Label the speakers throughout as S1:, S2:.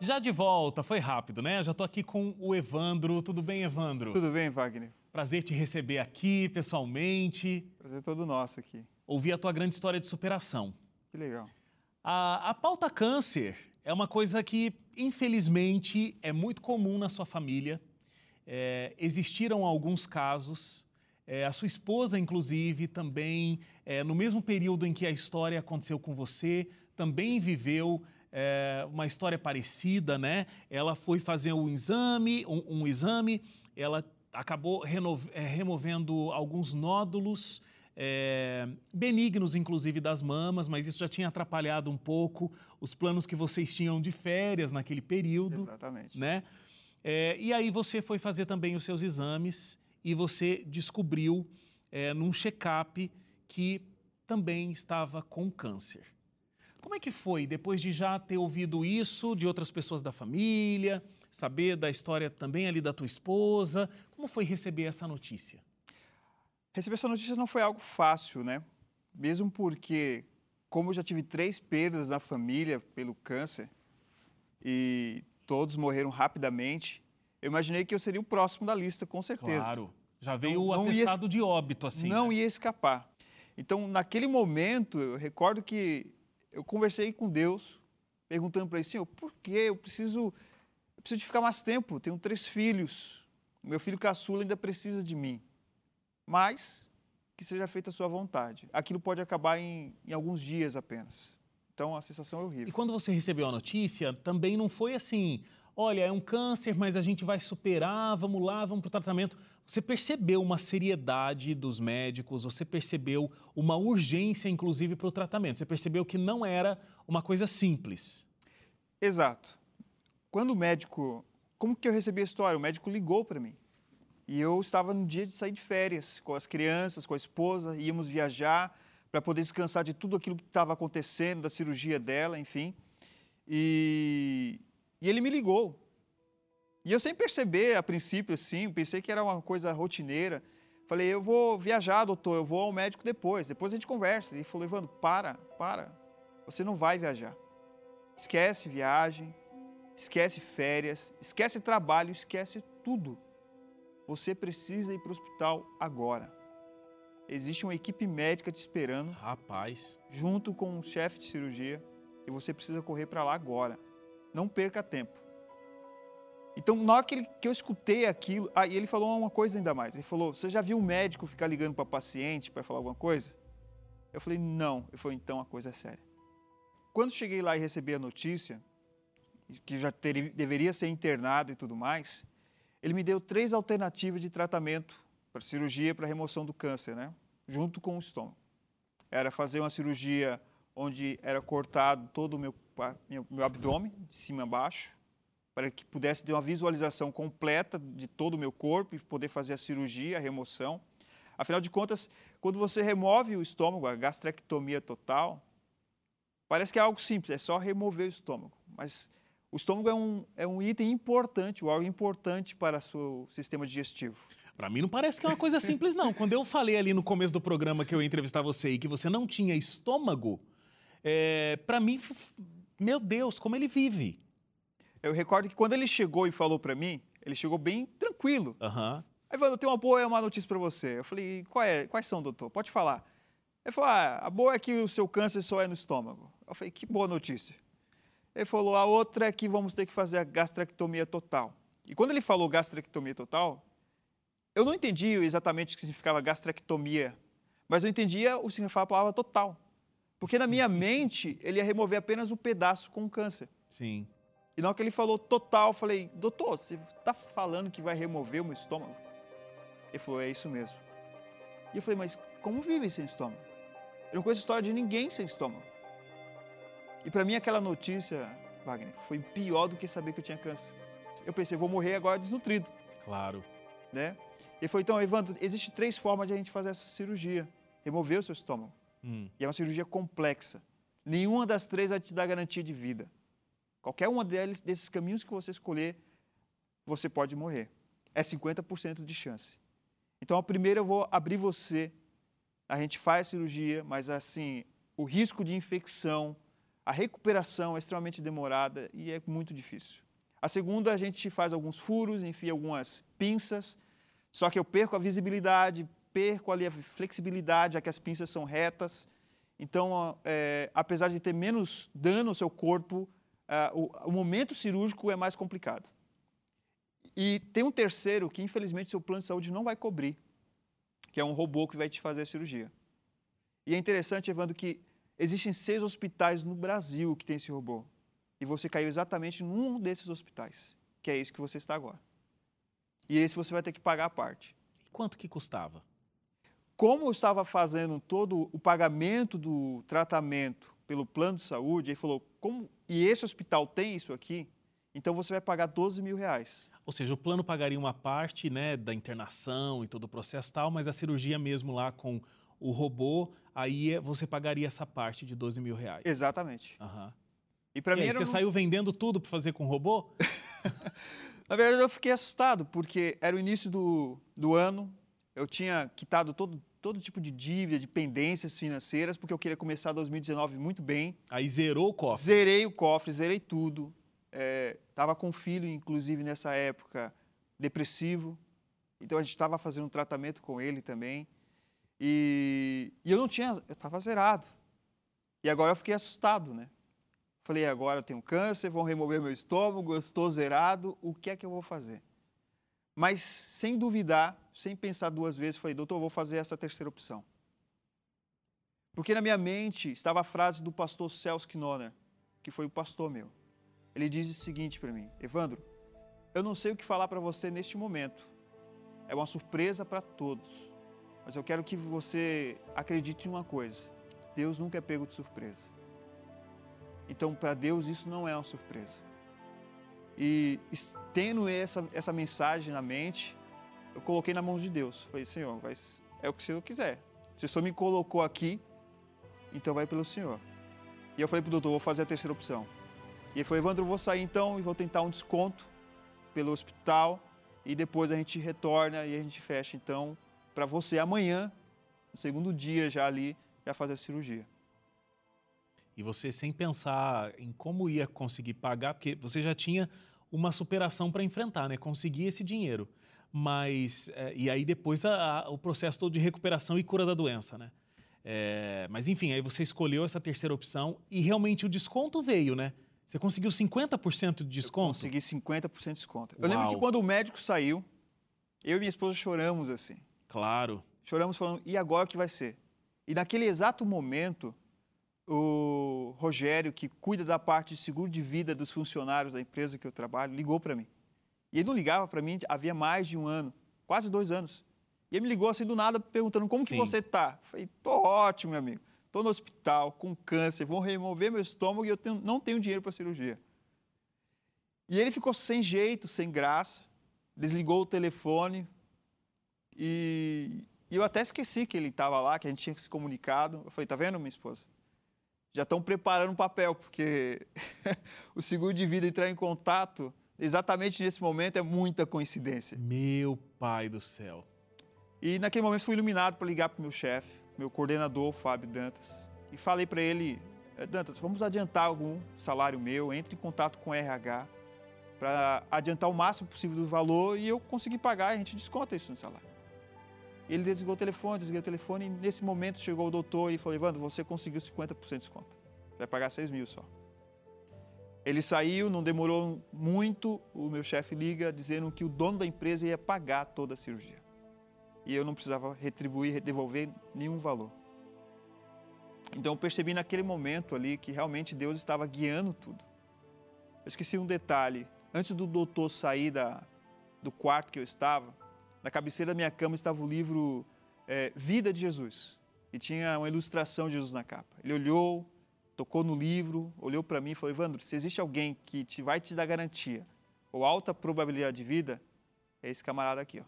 S1: Já de volta, foi rápido, né? Já tô aqui com o Evandro. Tudo bem, Evandro?
S2: Tudo bem, Wagner?
S1: Prazer te receber aqui pessoalmente.
S2: Prazer todo nosso aqui.
S1: Ouvir a tua grande história de superação.
S2: Que legal.
S1: A, a pauta câncer é uma coisa que, infelizmente, é muito comum na sua família. É, existiram alguns casos. É, a sua esposa, inclusive, também, é, no mesmo período em que a história aconteceu com você, também viveu é, uma história parecida, né? Ela foi fazer um exame, um, um exame, ela acabou é, removendo alguns nódulos é, benignos, inclusive das mamas, mas isso já tinha atrapalhado um pouco os planos que vocês tinham de férias naquele período.
S2: Exatamente.
S1: Né? É, e aí você foi fazer também os seus exames e você descobriu é, num check-up que também estava com câncer. Como é que foi depois de já ter ouvido isso de outras pessoas da família, saber da história também ali da tua esposa? Como foi receber essa notícia?
S2: Receber essa notícia não foi algo fácil, né? Mesmo porque, como eu já tive três perdas na família pelo câncer e todos morreram rapidamente, eu imaginei que eu seria o próximo da lista, com certeza.
S1: Claro. Já veio o atestado ia, de óbito, assim.
S2: Não
S1: né?
S2: ia escapar. Então, naquele momento, eu recordo que eu conversei com Deus, perguntando para ele, Senhor, por que eu preciso, eu preciso de ficar mais tempo? Tenho três filhos, meu filho caçula ainda precisa de mim. Mas que seja feita a sua vontade. Aquilo pode acabar em, em alguns dias apenas. Então a sensação é horrível.
S1: E quando você recebeu a notícia, também não foi assim, olha, é um câncer, mas a gente vai superar, vamos lá, vamos para o tratamento. Você percebeu uma seriedade dos médicos, você percebeu uma urgência, inclusive, para o tratamento. Você percebeu que não era uma coisa simples.
S2: Exato. Quando o médico. Como que eu recebi a história? O médico ligou para mim. E eu estava no dia de sair de férias com as crianças, com a esposa, íamos viajar para poder descansar de tudo aquilo que estava acontecendo, da cirurgia dela, enfim. E, e ele me ligou. E eu sem perceber, a princípio, assim, pensei que era uma coisa rotineira. Falei, eu vou viajar, doutor, eu vou ao médico depois, depois a gente conversa. Ele falou, Evandro, para, para, você não vai viajar. Esquece viagem, esquece férias, esquece trabalho, esquece tudo. Você precisa ir para o hospital agora. Existe uma equipe médica te esperando.
S1: Rapaz.
S2: Junto com um chefe de cirurgia. E você precisa correr para lá agora. Não perca tempo. Então, na hora que, ele, que eu escutei aquilo, aí ele falou uma coisa ainda mais. Ele falou: Você já viu um médico ficar ligando para paciente para falar alguma coisa? Eu falei: Não. Ele falou: Então a coisa é séria. Quando cheguei lá e recebi a notícia, que já ter, deveria ser internado e tudo mais, ele me deu três alternativas de tratamento para cirurgia para remoção do câncer, né? Junto com o estômago. Era fazer uma cirurgia onde era cortado todo o meu, meu, meu abdômen, de cima a baixo, para que pudesse ter uma visualização completa de todo o meu corpo e poder fazer a cirurgia, a remoção. Afinal de contas, quando você remove o estômago, a gastrectomia total, parece que é algo simples, é só remover o estômago. Mas o estômago é um, é um item importante, um importante para o seu sistema digestivo.
S1: Para mim não parece que é uma coisa simples, não. Quando eu falei ali no começo do programa que eu ia entrevistar você e que você não tinha estômago, é, para mim, meu Deus, como ele vive.
S2: Eu recordo que quando ele chegou e falou para mim, ele chegou bem tranquilo.
S1: Uhum.
S2: Aí falou, eu tenho uma boa uma notícia para você. Eu falei, Qual é, quais são, doutor? Pode falar. Ele falou, ah, a boa é que o seu câncer só é no estômago. Eu falei, que boa notícia. Ele falou, a outra é que vamos ter que fazer a gastrectomia total. E quando ele falou gastrectomia total, eu não entendi exatamente o que significava gastrectomia, mas eu entendia o significado da palavra total. Porque na minha mente, ele ia remover apenas um pedaço com câncer.
S1: Sim.
S2: E na hora que ele falou total, eu falei, doutor, você está falando que vai remover o meu estômago? Ele falou, é isso mesmo. E eu falei, mas como vive sem estômago? Eu não conheço história de ninguém sem estômago. E para mim aquela notícia, Wagner, foi pior do que saber que eu tinha câncer. Eu pensei, vou morrer agora desnutrido.
S1: Claro.
S2: Né? E foi, então, Evandro, existem três formas de a gente fazer essa cirurgia. Remover o seu estômago.
S1: Hum.
S2: E é uma cirurgia complexa. Nenhuma das três vai te dar garantia de vida. Qualquer deles, desses caminhos que você escolher, você pode morrer. É 50% de chance. Então, a primeira eu vou abrir você. A gente faz a cirurgia, mas assim, o risco de infecção, a recuperação é extremamente demorada e é muito difícil. A segunda, a gente faz alguns furos, enfia algumas pinças, só que eu perco a visibilidade, perco ali a flexibilidade, já que as pinças são retas. Então, é, apesar de ter menos dano ao seu corpo, o, o momento cirúrgico é mais complicado. E tem um terceiro que, infelizmente, seu plano de saúde não vai cobrir, que é um robô que vai te fazer a cirurgia. E é interessante, Evandro, que Existem seis hospitais no Brasil que tem esse robô. E você caiu exatamente num desses hospitais, que é esse que você está agora. E esse você vai ter que pagar a parte.
S1: E quanto que custava?
S2: Como eu estava fazendo todo o pagamento do tratamento pelo plano de saúde, ele falou, como, e esse hospital tem isso aqui, então você vai pagar 12 mil reais.
S1: Ou seja, o plano pagaria uma parte né, da internação e todo o processo tal, mas a cirurgia mesmo lá com o robô, aí é, você pagaria essa parte de 12 mil reais.
S2: Exatamente.
S1: Uhum.
S2: E para mim.
S1: Aí, você não... saiu vendendo tudo para fazer com o robô?
S2: Na verdade, eu fiquei assustado, porque era o início do, do ano, eu tinha quitado todo, todo tipo de dívida, de pendências financeiras, porque eu queria começar 2019 muito bem.
S1: Aí zerou o cofre?
S2: Zerei o cofre, zerei tudo. Estava é, com um filho, inclusive, nessa época, depressivo. Então, a gente estava fazendo um tratamento com ele também. E, e eu não tinha, eu estava zerado. E agora eu fiquei assustado, né? Falei, agora eu tenho câncer, vão remover meu estômago, eu estou zerado, o que é que eu vou fazer? Mas sem duvidar, sem pensar duas vezes, falei, doutor, vou fazer essa terceira opção. Porque na minha mente estava a frase do pastor Celso Knoner, que foi o pastor meu. Ele diz o seguinte para mim: Evandro, eu não sei o que falar para você neste momento. É uma surpresa para todos. Mas eu quero que você acredite em uma coisa: Deus nunca é pego de surpresa. Então, para Deus, isso não é uma surpresa. E tendo essa, essa mensagem na mente, eu coloquei na mão de Deus. Falei, Senhor, vai, é o que o Senhor quiser. Se o Senhor me colocou aqui, então vai pelo Senhor. E eu falei para o doutor, vou fazer a terceira opção. E ele falou, Evandro, eu vou sair então e vou tentar um desconto pelo hospital e depois a gente retorna e a gente fecha então para você amanhã, no segundo dia já ali, já fazer a cirurgia.
S1: E você sem pensar em como ia conseguir pagar, porque você já tinha uma superação para enfrentar, né? Conseguir esse dinheiro. Mas, é, e aí depois a, a, o processo todo de recuperação e cura da doença, né? É, mas enfim, aí você escolheu essa terceira opção e realmente o desconto veio, né? Você conseguiu 50% de desconto?
S2: Eu consegui 50% de desconto. Eu lembro que quando o médico saiu, eu e minha esposa choramos assim.
S1: Claro.
S2: Choramos falando, e agora o que vai ser? E naquele exato momento, o Rogério, que cuida da parte de seguro de vida dos funcionários da empresa que eu trabalho, ligou para mim. E ele não ligava para mim havia mais de um ano, quase dois anos. E ele me ligou assim do nada, perguntando como Sim. que você está. Falei, tô ótimo, meu amigo. Estou no hospital, com câncer, vão remover meu estômago e eu tenho, não tenho dinheiro para cirurgia. E ele ficou sem jeito, sem graça, desligou o telefone, e, e eu até esqueci que ele estava lá, que a gente tinha se comunicado. Eu falei, tá vendo, minha esposa? Já estão preparando o papel, porque o seguro de vida entrar em contato exatamente nesse momento é muita coincidência.
S1: Meu pai do céu.
S2: E naquele momento fui iluminado para ligar para o meu chefe, meu coordenador, Fábio Dantas, e falei para ele, eh, Dantas, vamos adiantar algum salário meu, entre em contato com o RH para adiantar o máximo possível do valor e eu conseguir pagar, a gente desconta isso no salário. Ele desligou o telefone, desliguei o telefone e nesse momento chegou o doutor e falou, Evandro, você conseguiu 50% de desconto. Vai pagar 6 mil só. Ele saiu, não demorou muito, o meu chefe liga dizendo que o dono da empresa ia pagar toda a cirurgia. E eu não precisava retribuir, devolver nenhum valor. Então eu percebi naquele momento ali que realmente Deus estava guiando tudo. Eu esqueci um detalhe. Antes do doutor sair da, do quarto que eu estava, na cabeceira da minha cama estava o livro é, Vida de Jesus. E tinha uma ilustração de Jesus na capa. Ele olhou, tocou no livro, olhou para mim e falou: Evandro, se existe alguém que te, vai te dar garantia ou alta probabilidade de vida, é esse camarada aqui. Ó.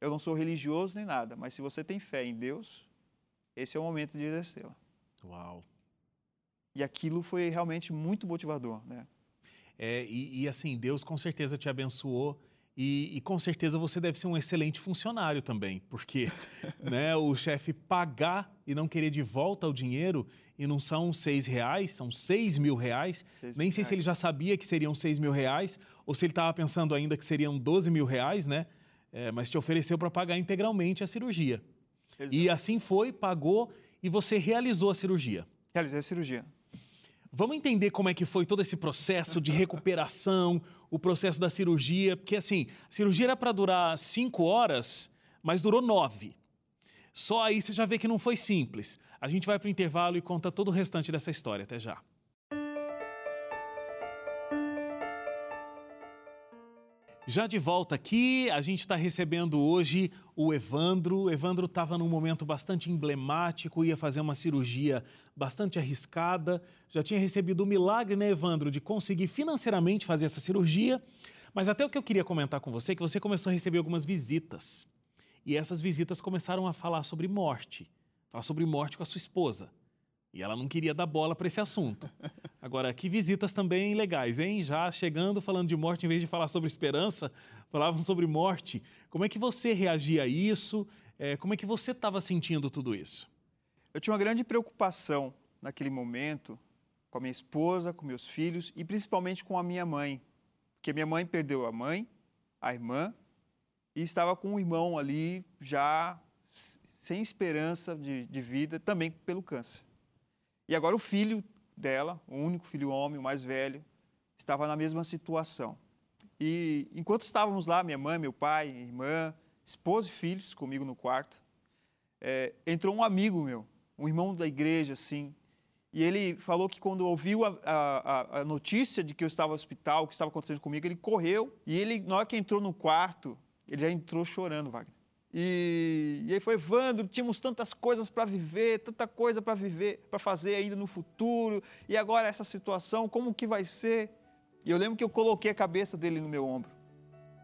S2: Eu não sou religioso nem nada, mas se você tem fé em Deus, esse é o momento de exercê-la.
S1: Uau!
S2: E aquilo foi realmente muito motivador, né?
S1: É, e, e assim, Deus com certeza te abençoou E, e, com certeza você deve ser um excelente funcionário também, porque né, o chefe pagar e não querer de volta o dinheiro e não são seis reais, são seis mil reais. Seis Nem mil sei reais. se ele já sabia que seriam seis mil reais ou se ele estava pensando ainda que seriam 12 mil reais, né? É, mas te ofereceu para pagar integralmente a cirurgia. Exato. E assim foi, pagou e você realizou a cirurgia.
S2: Realizei a cirurgia.
S1: Vamos entender como é que foi todo esse processo de recuperação, o processo da cirurgia, porque assim, a cirurgia era para durar cinco horas, mas durou nove. Só aí você já vê que não foi simples. A gente vai para o intervalo e conta todo o restante dessa história. Até já. Já de volta aqui, a gente está recebendo hoje o Evandro. O Evandro estava num momento bastante emblemático, ia fazer uma cirurgia bastante arriscada. Já tinha recebido o milagre, né, Evandro, de conseguir financeiramente fazer essa cirurgia. Mas até o que eu queria comentar com você é que você começou a receber algumas visitas. E essas visitas começaram a falar sobre morte. Falar sobre morte com a sua esposa. E ela não queria dar bola para esse assunto. Agora, que visitas também legais, hein? Já chegando falando de morte, em vez de falar sobre esperança, falavam sobre morte. Como é que você reagia a isso? É, como é que você estava sentindo tudo isso?
S2: Eu tinha uma grande preocupação naquele momento com a minha esposa, com meus filhos e principalmente com a minha mãe. Porque minha mãe perdeu a mãe, a irmã, e estava com um irmão ali já sem esperança de, de vida, também pelo câncer. E agora o filho dela, o único filho homem, o mais velho, estava na mesma situação. E enquanto estávamos lá, minha mãe, meu pai, irmã, esposa e filhos comigo no quarto, é, entrou um amigo meu, um irmão da igreja, assim, e ele falou que quando ouviu a, a, a notícia de que eu estava no hospital, o que estava acontecendo comigo, ele correu e ele, na hora que entrou no quarto, ele já entrou chorando, Wagner. E, e aí foi, Evandro, tínhamos tantas coisas para viver, tanta coisa para viver, para fazer ainda no futuro, e agora essa situação, como que vai ser? E eu lembro que eu coloquei a cabeça dele no meu ombro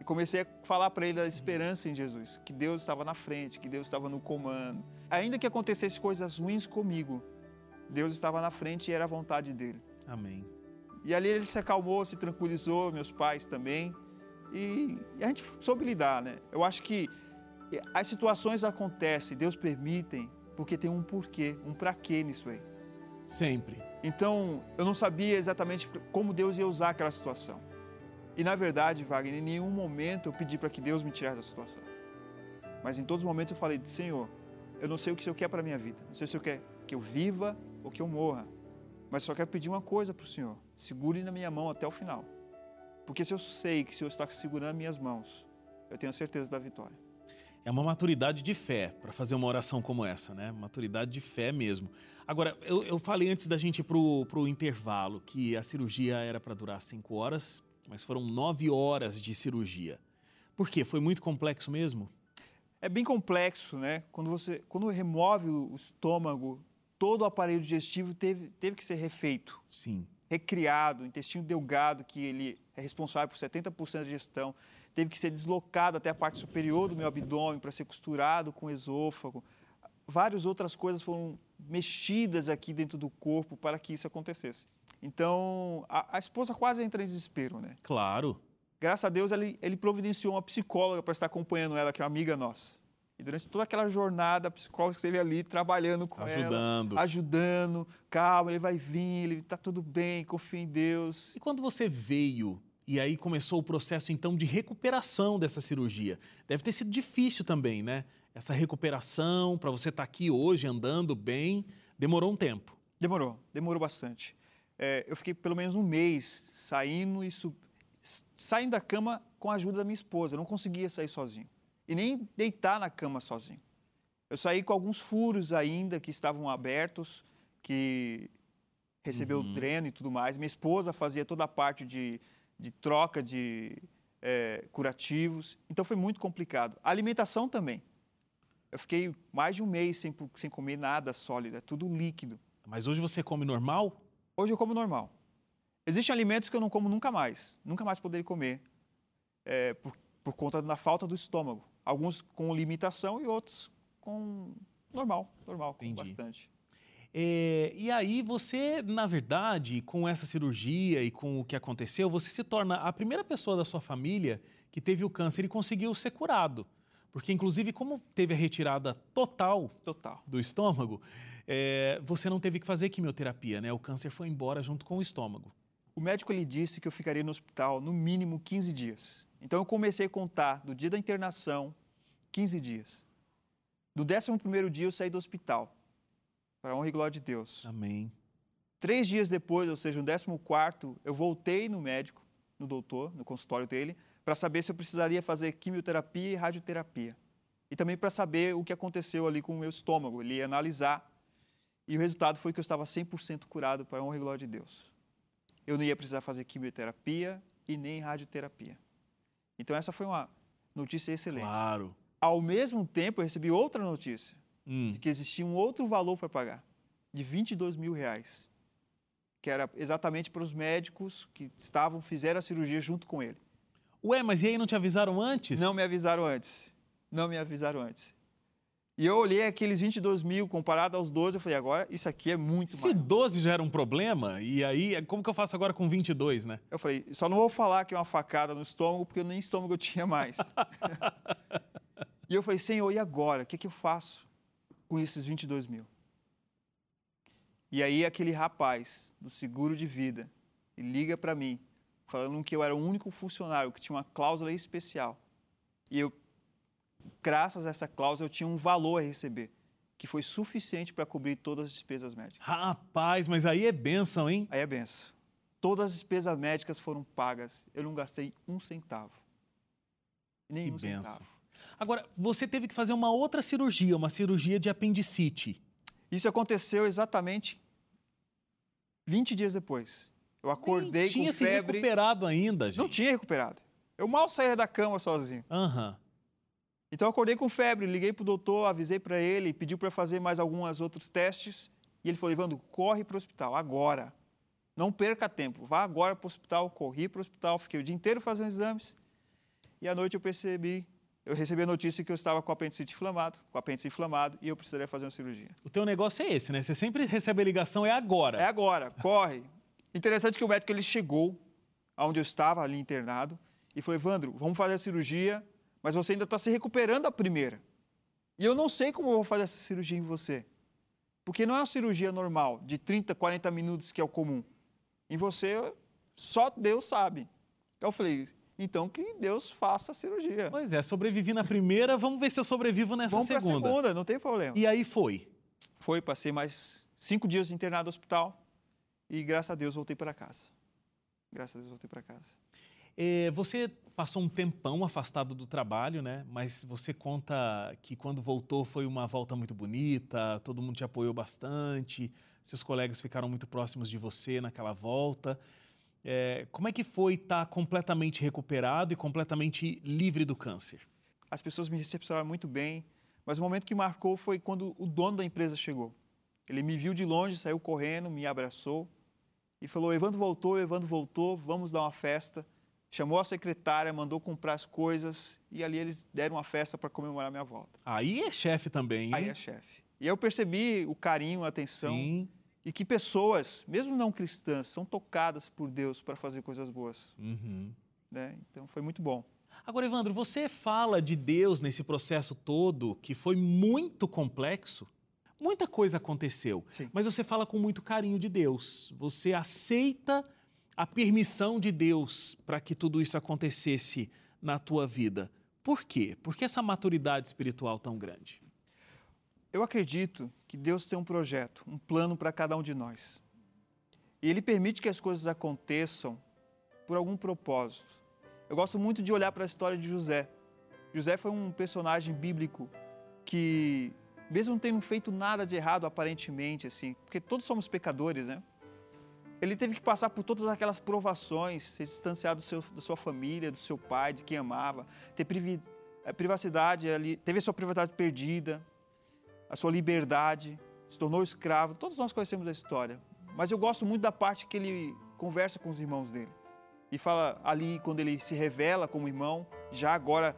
S2: e comecei a falar para ele da esperança em Jesus, que Deus estava na frente, que Deus estava no comando. Ainda que acontecesse coisas ruins comigo, Deus estava na frente e era a vontade dele.
S1: Amém.
S2: E ali ele se acalmou, se tranquilizou, meus pais também. E, e a gente soube lidar, né? Eu acho que as situações acontecem, Deus permite, porque tem um porquê, um para quê nisso aí.
S1: Sempre.
S2: Então, eu não sabia exatamente como Deus ia usar aquela situação. E na verdade, Wagner, em nenhum momento eu pedi para que Deus me tirasse da situação. Mas em todos os momentos eu falei, Senhor, eu não sei o que o Senhor quer para a minha vida. Não sei se o Senhor quer que eu viva ou que eu morra. Mas só quero pedir uma coisa para o Senhor. Segure na minha mão até o final. Porque se eu sei que o Senhor está segurando minhas mãos, eu tenho a certeza da vitória.
S1: É uma maturidade de fé para fazer uma oração como essa, né? Maturidade de fé mesmo. Agora, eu, eu falei antes da gente ir para o intervalo que a cirurgia era para durar cinco horas, mas foram nove horas de cirurgia. Por quê? Foi muito complexo mesmo?
S2: É bem complexo, né? Quando você quando remove o estômago, todo o aparelho digestivo teve, teve que ser refeito.
S1: Sim.
S2: Recriado, o intestino delgado, que ele é responsável por 70% da digestão teve que ser deslocado até a parte superior do meu abdômen para ser costurado com o esôfago. Várias outras coisas foram mexidas aqui dentro do corpo para que isso acontecesse. Então, a, a esposa quase entra em desespero, né?
S1: Claro.
S2: Graças a Deus, ele, ele providenciou uma psicóloga para estar acompanhando ela, que é uma amiga nossa. E durante toda aquela jornada, a psicóloga esteve ali trabalhando com
S1: ajudando.
S2: ela. Ajudando. Calma, ele vai vir, ele está tudo bem, confia em Deus.
S1: E quando você veio e aí começou o processo então de recuperação dessa cirurgia. Deve ter sido difícil também, né? Essa recuperação para você estar tá aqui hoje andando bem, demorou um tempo.
S2: Demorou, demorou bastante. É, eu fiquei pelo menos um mês saindo e sub... saindo da cama com a ajuda da minha esposa. Eu não conseguia sair sozinho e nem deitar na cama sozinho. Eu saí com alguns furos ainda que estavam abertos, que recebeu uhum. dreno e tudo mais. Minha esposa fazia toda a parte de de troca de é, curativos. Então foi muito complicado. A alimentação também. Eu fiquei mais de um mês sem, sem comer nada sólido, é tudo líquido.
S1: Mas hoje você come normal?
S2: Hoje eu como normal. Existem alimentos que eu não como nunca mais, nunca mais poderia comer, é, por, por conta da falta do estômago. Alguns com limitação e outros com normal, normal, com bastante.
S1: É, e aí você, na verdade, com essa cirurgia e com o que aconteceu, você se torna a primeira pessoa da sua família que teve o câncer e conseguiu ser curado. Porque, inclusive, como teve a retirada total,
S2: Total.
S1: do estômago, é, você não teve que fazer quimioterapia, né? O câncer foi embora junto com o estômago.
S2: O médico ele disse que eu ficaria no hospital no mínimo 15 dias. Então eu comecei a contar do dia da internação, 15 dias. Do 11º dia eu saí do hospital, para a honra e glória de Deus.
S1: Amém.
S2: Três dias depois, ou seja, no 14º, eu voltei no médico, no doutor, no consultório dele, para saber se eu precisaria fazer quimioterapia e radioterapia. E também para saber o que aconteceu ali com o meu estômago. Ele ia analisar. E o resultado foi que eu estava 100% curado para a honra e glória de Deus. Eu não ia precisar fazer quimioterapia e nem radioterapia. Então essa foi uma notícia excelente.
S1: Claro.
S2: Ao mesmo tempo, eu recebi outra notícia
S1: Hum.
S2: de que existia um outro valor para pagar, de 22 mil reais, que era exatamente para os médicos que estavam, fizeram a cirurgia junto com ele.
S1: Ué, mas e aí não te avisaram antes?
S2: Não me avisaram antes. Não me avisaram antes. E eu olhei aqueles 22 mil comparado aos 12, eu falei, agora isso aqui é muito
S1: Se
S2: mais.
S1: 12 já era um problema, e aí, como que eu faço agora com 22, né?
S2: Eu falei, só não vou falar que é uma facada no estômago, porque nem estômago eu tinha mais. e eu falei, Senhor, e agora? O que, que eu faço com esses 22 mil? E aí aquele rapaz do seguro de vida, ele liga para mim, falando que eu era o único funcionário que tinha uma cláusula especial. E eu, graças a essa cláusula, eu tinha um valor a receber, que foi suficiente para cobrir todas as despesas médicas.
S1: Rapaz, mas aí é bênção, hein?
S2: Aí é benção. Todas as despesas médicas foram pagas. Eu não gastei um centavo. Nenhum
S1: Que benção.
S2: centavo.
S1: Agora, você teve que fazer uma outra cirurgia, uma cirurgia de apendicite.
S2: Isso aconteceu exatamente 20 dias depois. Eu acordei
S1: Nem tinha
S2: com
S1: se
S2: febre.
S1: recuperado ainda, gente.
S2: Não tinha recuperado. Eu mal saía da cama sozinho.
S1: Aham.
S2: Então eu acordei com febre, liguei para o doutor, avisei para ele, pediu para fazer mais alguns outros testes. E ele falou: Evandro, corre para o hospital, agora. Não perca tempo, vá agora para o hospital. Corri para o hospital, fiquei o dia inteiro fazendo exames. E à noite eu percebi, eu recebi a notícia que eu estava com o apendicite inflamado, com o apêndice inflamado, e eu precisaria fazer uma cirurgia.
S1: O teu negócio é esse, né? Você sempre recebe a ligação, é agora.
S2: É agora, corre. Interessante que o médico ele chegou aonde eu estava, ali internado, e falou: Evandro, vamos fazer a cirurgia, mas você ainda está se recuperando da primeira. E eu não sei como eu vou fazer essa cirurgia em você. Porque não é uma cirurgia normal, de 30, 40 minutos, que é o comum. Em você, só Deus sabe. Eu falei, então que Deus faça a cirurgia.
S1: Pois é, sobrevivi na primeira, vamos ver se eu sobrevivo nessa
S2: Vamos
S1: segunda.
S2: segunda, não tem problema.
S1: E aí foi.
S2: Foi, passei mais cinco dias internado no hospital e, graças a Deus, voltei para casa. Graças a Deus, voltei para casa.
S1: É, você passou um tempão afastado do trabalho, né? Mas você conta que quando voltou foi uma volta muito bonita, todo mundo te apoiou bastante, seus colegas ficaram muito próximos de você naquela volta. É, como é que foi estar completamente recuperado e completamente livre do câncer?
S2: As pessoas me recepcionaram muito bem, mas o momento que marcou foi quando o dono da empresa chegou. Ele me viu de longe, saiu correndo, me abraçou e falou: Evandro voltou, Evandro voltou, vamos dar uma festa. Chamou a secretária, mandou comprar as coisas e ali eles deram uma festa para comemorar minha volta.
S1: Aí é chefe também, hein?
S2: Aí é chefe. E eu percebi o carinho, a atenção
S1: Sim.
S2: E que pessoas, mesmo não cristãs, são tocadas por Deus para fazer coisas boas.
S1: Uhum.
S2: Né? Então foi muito bom.
S1: Agora, Evandro, você fala de Deus nesse processo todo que foi muito complexo. Muita coisa aconteceu,
S2: Sim.
S1: mas você fala com muito carinho de Deus. Você aceita a permissão de Deus para que tudo isso acontecesse na tua vida. Por quê? Por que essa maturidade espiritual tão grande?
S2: Eu acredito que Deus tem um projeto, um plano para cada um de nós. E Ele permite que as coisas aconteçam por algum propósito. Eu gosto muito de olhar para a história de José. José foi um personagem bíblico que, mesmo não tendo feito nada de errado aparentemente, assim, porque todos somos pecadores, né? Ele teve que passar por todas aquelas provações, se distanciar do seu, da sua família, do seu pai, de quem amava, ter eh, privacidade ali, teve a sua privacidade perdida, a sua liberdade, se tornou escravo. Todos nós conhecemos a história. Mas eu gosto muito da parte que ele conversa com os irmãos dele. E fala ali, quando ele se revela como irmão, já agora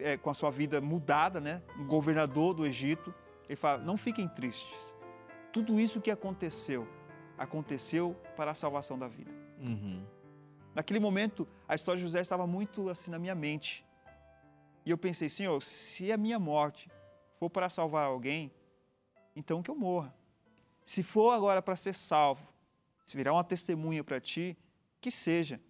S2: é, com a sua vida mudada, né? Um governador do Egito. Ele fala: Não fiquem tristes. tudo isso que aconteceu, aconteceu para a salvação da vida.
S1: Uhum.
S2: Naquele momento, a história de José estava muito assim na minha mente. E eu pensei, Senhor, se a minha morte for para salvar alguém, então que eu morra. Se for agora para ser salvo, se virar uma testemunha para ti, que seja.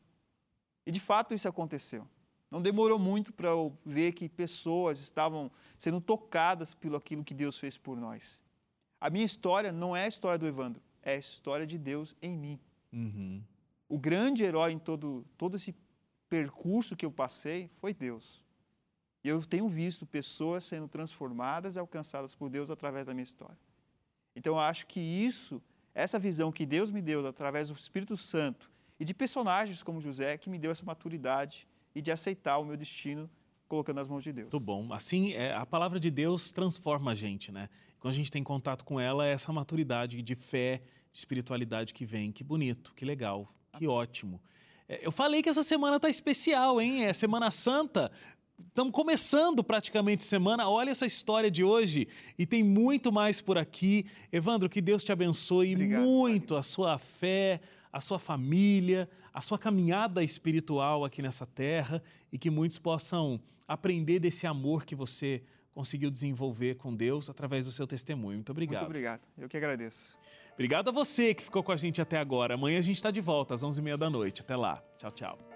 S2: E de fato isso aconteceu. Não demorou muito para eu ver que pessoas estavam sendo tocadas pelo aquilo que Deus fez por nós. A minha história não é a história do Evandro, é a história de Deus em mim.
S1: Uhum.
S2: O grande herói em todo, todo esse percurso que eu passei foi Deus. E eu tenho visto pessoas sendo transformadas e alcançadas por Deus através da minha história. Então eu acho que isso, essa visão que Deus me deu através do Espírito Santo e de personagens como José, que me deu essa maturidade e de aceitar o meu destino colocando nas mãos de Deus.
S1: Muito bom. Assim, é, a palavra de Deus transforma a gente, né? Quando a gente tem contato com ela, é essa maturidade de fé, de espiritualidade que vem. Que bonito, que legal, que ótimo. É, eu falei que essa semana tá especial, hein? É Semana Santa. Estamos começando praticamente semana. Olha essa história de hoje e tem muito mais por aqui. Evandro, que Deus te abençoe
S2: Obrigado,
S1: muito a sua fé, a sua família, a sua caminhada espiritual aqui nessa terra e que muitos possam aprender desse amor que você conseguiu desenvolver com Deus através do seu testemunho. Muito obrigado.
S2: Muito obrigado. Eu que agradeço.
S1: Obrigado a você que ficou com a gente até agora. Amanhã a gente está de volta às 11h30 da noite. Até lá. Tchau, tchau.